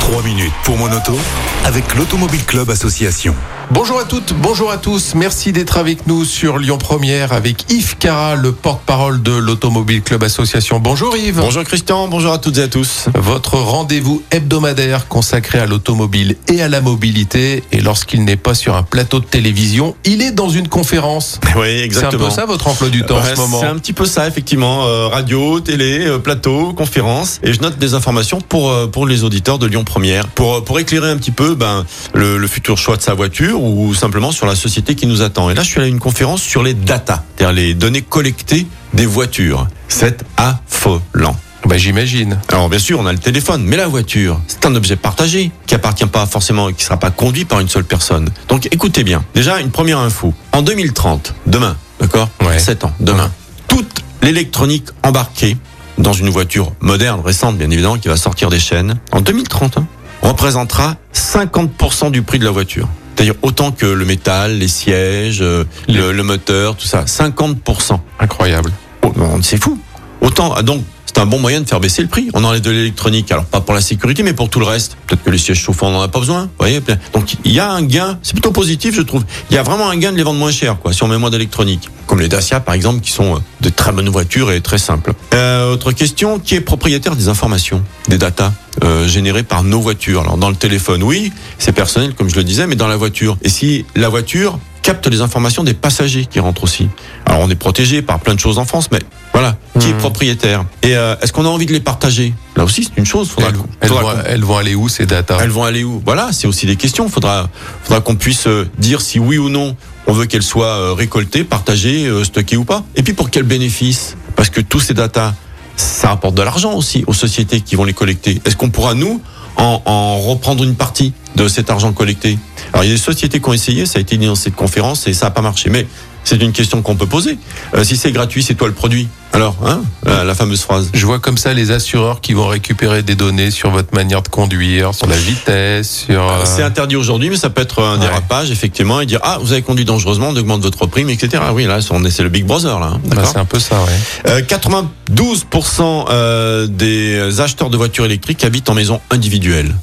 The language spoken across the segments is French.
3 minutes pour mon auto avec l'Automobile Club Association. Bonjour à toutes, bonjour à tous. Merci d'être avec nous sur Lyon Première avec Yves Cara, le porte-parole de l'Automobile Club Association. Bonjour Yves. Bonjour Christian, bonjour à toutes et à tous. Votre rendez-vous hebdomadaire consacré à l'automobile et à la mobilité. Et lorsqu'il n'est pas sur un plateau de télévision, il est dans une conférence. Oui, C'est un exactement. peu ça votre emploi du temps en Ouais, ce moment C'est un petit peu ça, effectivement. Euh, radio, télé, euh, plateau, conférence. Et je note des informations pour, euh, pour les auditeurs de Lyon Première. Pour, pour éclairer un petit peu ben, le, le futur choix de sa voiture ou simplement sur la société qui nous attend. Et là, je suis allé à une conférence sur les data, c'est-à-dire les données collectées des voitures. C'est affolant. Bah j'imagine. Alors bien sûr, on a le téléphone, mais la voiture, c'est un objet partagé qui appartient pas forcément, qui sera pas conduit par une seule personne. Donc écoutez bien. Déjà une première info. En 2030, demain, d'accord? Ouais. 7 ans, demain, toute l'électronique embarquée dans une voiture moderne, récente, bien évidemment, qui va sortir des chaînes, en 2030, hein, représentera 50% du prix de la voiture. C'est-à-dire autant que le métal, les sièges, euh, le, le moteur, tout ça. 50%. Incroyable. Oh, c'est fou. Autant, ah, donc, c'est un bon moyen de faire baisser le prix. On enlève de l'électronique, alors pas pour la sécurité, mais pour tout le reste. Peut-être que les sièges chauffants, on n'en a pas besoin. Voyez Donc, il y a un gain, c'est plutôt positif, je trouve. Il y a vraiment un gain de les vendre moins cher, quoi, si on met moins d'électronique. Comme les Dacia, par exemple, qui sont euh, de très bonnes voitures et très simples. Euh, autre question, qui est propriétaire des informations, des datas euh, générées par nos voitures? Alors, dans le téléphone, oui, c'est personnel, comme je le disais, mais dans la voiture. Et si la voiture capte les informations des passagers qui rentrent aussi? Alors on est protégé par plein de choses en France, mais voilà, qui est Mhm. propriétaire Et euh, est-ce qu'on a envie de les partager? Là aussi, c'est une chose. Faudra, Elles, elles faudra vont, qu'on- elles vont aller où ces datas? Elles vont aller où? Voilà, c'est aussi des questions. Faudra, faudra qu'on puisse euh, dire si oui ou non on veut qu'elles soient euh, récoltées, partagées, stockées ou pas. Et puis pour quel bénéfice? Parce que tous ces datas, ça rapporte de l'argent aussi aux sociétés qui vont les collecter. Est-ce qu'on pourra nous en, en reprendre une partie? De cet argent collecté Alors il y a des sociétés qui ont essayé, ça a été dit dans cette conférence et ça n'a pas marché. Mais c'est une question qu'on peut poser. Euh, si c'est gratuit, c'est toi le produit. Alors, hein, la, la fameuse phrase. Je vois comme ça les assureurs qui vont récupérer des données sur votre manière de conduire, sur la vitesse, sur. euh, C'est interdit aujourd'hui, mais ça peut être un Ouais. dérapage, effectivement, et dire ah vous avez conduit dangereusement, on augmente votre prime, etc. Ah oui, là c'est le Big Brother là. hein, bah, c'est un peu ça, ouais. Euh, 92% euh, des acheteurs de voitures électriques habitent en maison individuelle.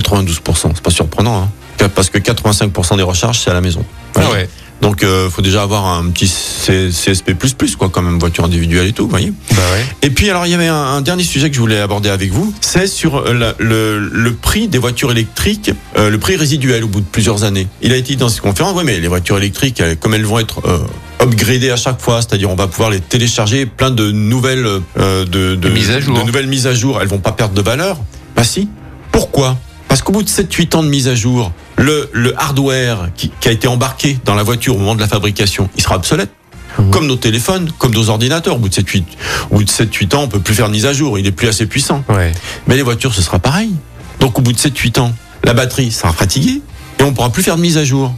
92%, c'est pas surprenant, hein, parce que 85% des recharges c'est à la maison. Ah ouais. Donc euh, faut déjà avoir un petit CSP++ quoi, quand même voiture individuelle et tout, vous voyez. Bah ouais. Et puis alors il y avait un, un dernier sujet que je voulais aborder avec vous, c'est sur euh, la- le, le prix des voitures électriques, euh, le prix résiduel au bout de plusieurs années. Il a été dit dans cette conférence, oui mais les voitures électriques, euh, comme elles vont être euh, upgradées à chaque fois, c'est-à-dire on va pouvoir les télécharger plein de nouvelles De mises à jour. de nouvelles mises à jour, elles vont pas perdre de valeur. Bah si. Pourquoi? Parce qu'au bout de 7-8 ans de mise à jour, le, le hardware qui, qui a été embarqué dans la voiture au moment de la fabrication, il sera obsolète. Mhm. Comme nos téléphones, comme nos ordinateurs. Au bout de 7-8 au bout de 7-8 ans, on peut plus faire de mise à jour. Il est plus assez puissant. Ouais. Mais les voitures, ce sera pareil. Donc, au bout de 7-8 ans, la batterie sera fatiguée et on pourra plus faire de mise à jour.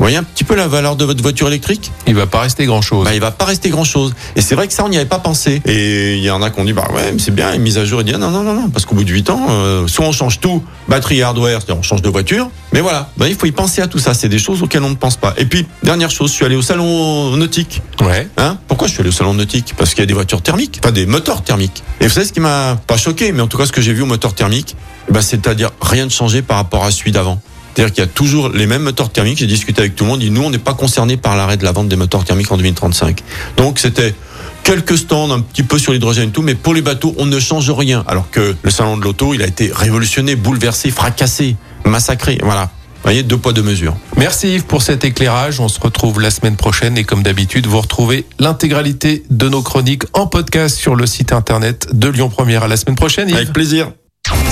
Vous voyez un petit peu la valeur de votre voiture électrique? Il va pas rester grand chose. bah, Il va pas rester grand-chose. Et c'est vrai que ça, on n'y avait pas pensé. Et il y en a qui ont dit, bah ouais, mais c'est bien, une mise à jour. Et dit, non, non, non, non, parce qu'au bout de 8 ans, euh, soit on change tout, batterie hardware, c'est-à-dire on change de voiture. Mais voilà, bah, il faut y penser à tout ça. C'est des choses auxquelles on ne pense pas. Et puis, dernière chose, je suis allé au salon nautique. Ouais. Hein? Pourquoi je suis allé au salon nautique? Parce qu'il y a des voitures thermiques, enfin des moteurs thermiques. Et vous savez ce qui m'a pas choqué, mais en tout cas ce que j'ai vu au moteur thermique, eh ben, c'est-à-dire rien de changé par rapport à celui d'avant. C'est-à-dire qu'il y a toujours les mêmes moteurs thermiques. J'ai discuté avec tout le monde. Dit nous, on n'est pas concernés par l'arrêt de la vente des moteurs thermiques en 2035. Donc c'était quelques stands un petit peu sur l'hydrogène et tout, mais pour les bateaux, on ne change rien. Alors que le salon de l'auto, il a été révolutionné, bouleversé, fracassé, massacré. Voilà. Vous voyez, deux poids, deux mesures. Merci Yves pour cet éclairage. On se retrouve la semaine prochaine et comme d'habitude, vous retrouvez l'intégralité de nos chroniques en podcast sur le site internet de Lyon Première. À la semaine prochaine Yves. Avec plaisir.